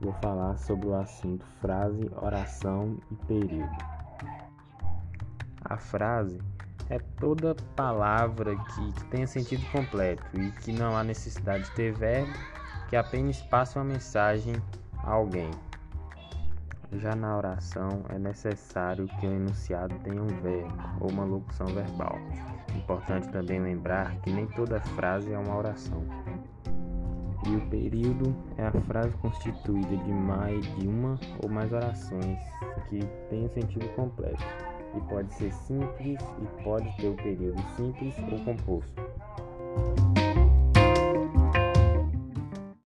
vou falar sobre o assunto frase, oração e período. A frase é toda palavra que, que tenha sentido completo e que não há necessidade de ter verbo, que apenas passa uma mensagem a alguém. Já na oração é necessário que o enunciado tenha um verbo ou uma locução verbal. Importante também lembrar que nem toda frase é uma oração. E o período é a frase constituída de mais de uma ou mais orações que tenham sentido completo. E pode ser simples e pode ter o período simples ou composto.